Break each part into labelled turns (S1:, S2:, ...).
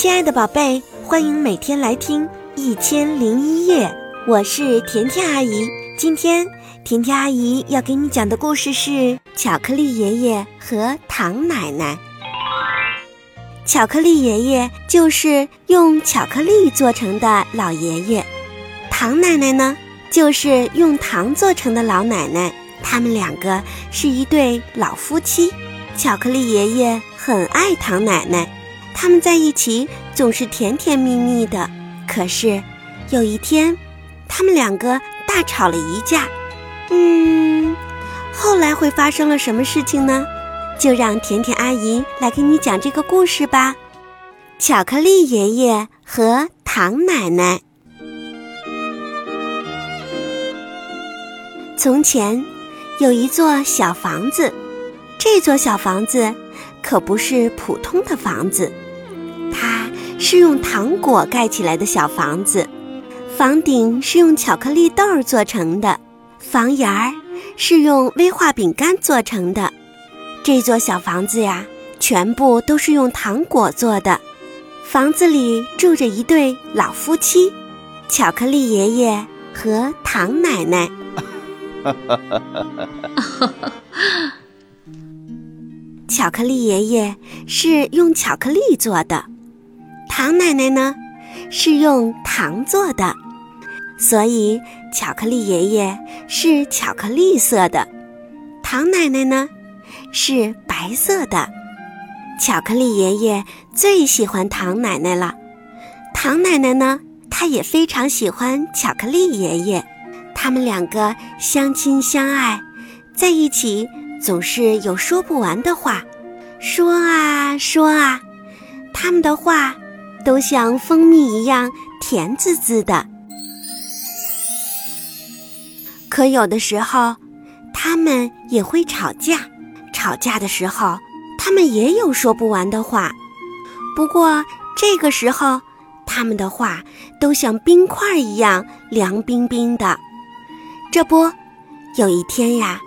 S1: 亲爱的宝贝，欢迎每天来听《一千零一夜》，我是甜甜阿姨。今天甜甜阿姨要给你讲的故事是《巧克力爷爷和糖奶奶》。巧克力爷爷就是用巧克力做成的老爷爷，糖奶奶呢就是用糖做成的老奶奶。他们两个是一对老夫妻。巧克力爷爷很爱糖奶奶。他们在一起总是甜甜蜜蜜的，可是有一天，他们两个大吵了一架。嗯，后来会发生了什么事情呢？就让甜甜阿姨来给你讲这个故事吧。巧克力爷爷和糖奶奶。从前有一座小房子，这座小房子可不是普通的房子。它是用糖果盖起来的小房子，房顶是用巧克力豆做成的，房檐儿是用威化饼干做成的。这座小房子呀，全部都是用糖果做的。房子里住着一对老夫妻，巧克力爷爷和糖奶奶。巧克力爷爷是用巧克力做的。糖奶奶呢，是用糖做的，所以巧克力爷爷是巧克力色的，糖奶奶呢是白色的。巧克力爷爷最喜欢糖奶奶了，糖奶奶呢，她也非常喜欢巧克力爷爷，他们两个相亲相爱，在一起总是有说不完的话，说啊说啊，他们的话。都像蜂蜜一样甜滋滋的，可有的时候，他们也会吵架。吵架的时候，他们也有说不完的话。不过这个时候，他们的话都像冰块一样凉冰冰的。这不，有一天呀，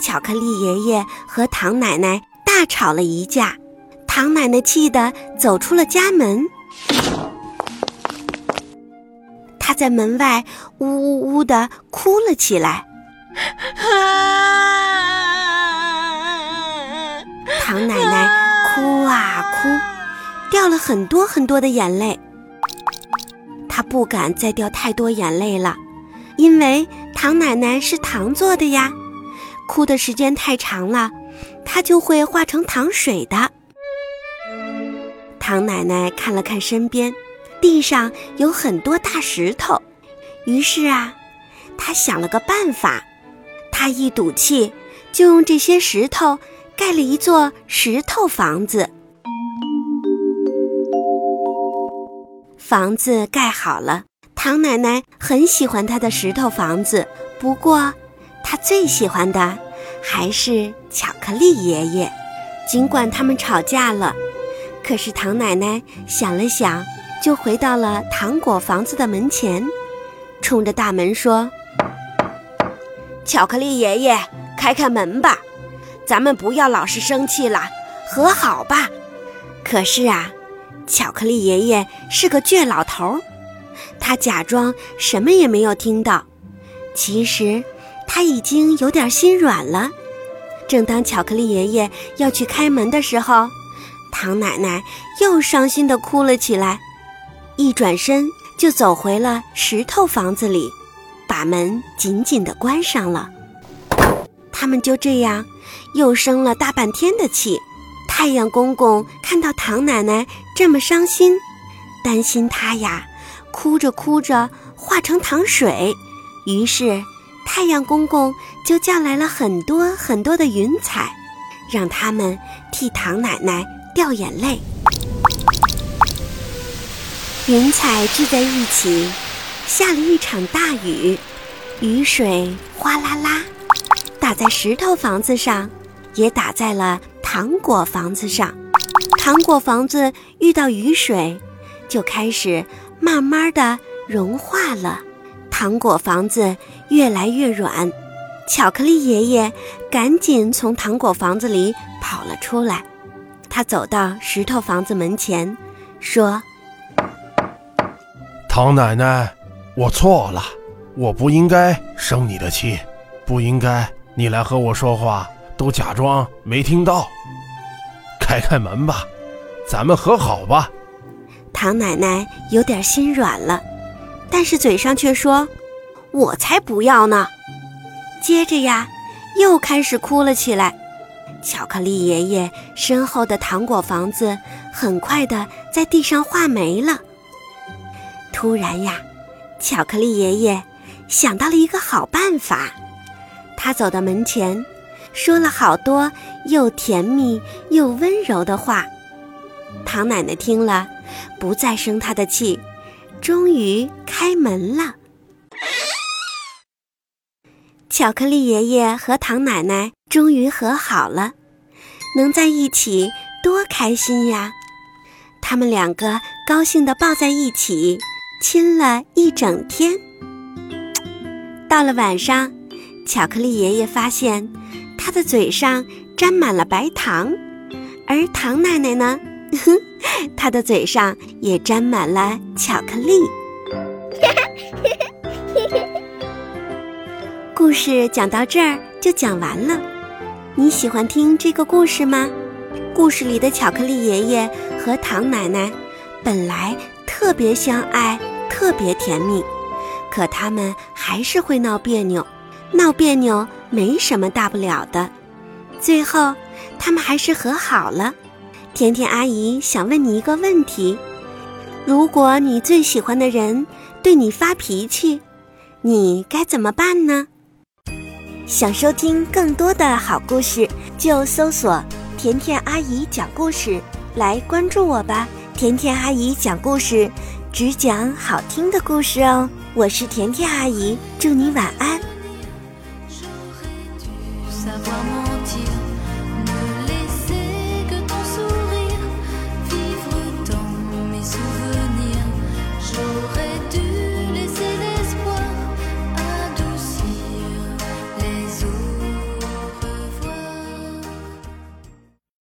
S1: 巧克力爷爷和糖奶奶大吵了一架，糖奶奶气得走出了家门。他在门外呜呜呜的哭了起来，唐奶奶哭啊哭，掉了很多很多的眼泪。她不敢再掉太多眼泪了，因为唐奶奶是糖做的呀，哭的时间太长了，她就会化成糖水的。唐奶奶看了看身边。地上有很多大石头，于是啊，他想了个办法。他一赌气，就用这些石头盖了一座石头房子。房子盖好了，唐奶奶很喜欢她的石头房子。不过，她最喜欢的还是巧克力爷爷。尽管他们吵架了，可是唐奶奶想了想。就回到了糖果房子的门前，冲着大门说：“巧克力爷爷，开开门吧，咱们不要老是生气了，和好吧。”可是啊，巧克力爷爷是个倔老头，他假装什么也没有听到，其实他已经有点心软了。正当巧克力爷爷要去开门的时候，唐奶奶又伤心地哭了起来。一转身就走回了石头房子里，把门紧紧地关上了。他们就这样又生了大半天的气。太阳公公看到唐奶奶这么伤心，担心她呀，哭着哭着化成糖水。于是太阳公公就叫来了很多很多的云彩，让他们替唐奶奶掉眼泪。云彩聚在一起，下了一场大雨，雨水哗啦啦，打在石头房子上，也打在了糖果房子上。糖果房子遇到雨水，就开始慢慢的融化了。糖果房子越来越软，巧克力爷爷赶紧从糖果房子里跑了出来。他走到石头房子门前。说：“
S2: 唐奶奶，我错了，我不应该生你的气，不应该你来和我说话都假装没听到。开开门吧，咱们和好吧。”
S1: 唐奶奶有点心软了，但是嘴上却说：“我才不要呢。”接着呀，又开始哭了起来。巧克力爷爷身后的糖果房子很快的在地上画没了。突然呀，巧克力爷爷想到了一个好办法，他走到门前，说了好多又甜蜜又温柔的话。唐奶奶听了，不再生他的气，终于开门了。巧克力爷爷和唐奶奶终于和好了，能在一起多开心呀！他们两个高兴地抱在一起，亲了一整天。到了晚上，巧克力爷爷发现他的嘴上沾满了白糖，而唐奶奶呢，她的嘴上也沾满了巧克力。故事讲到这儿就讲完了，你喜欢听这个故事吗？故事里的巧克力爷爷和唐奶奶本来特别相爱，特别甜蜜，可他们还是会闹别扭。闹别扭没什么大不了的，最后他们还是和好了。甜甜阿姨想问你一个问题：如果你最喜欢的人对你发脾气，你该怎么办呢？想收听更多的好故事，就搜索“甜甜阿姨讲故事”来关注我吧。甜甜阿姨讲故事，只讲好听的故事哦。我是甜甜阿姨，祝你晚安。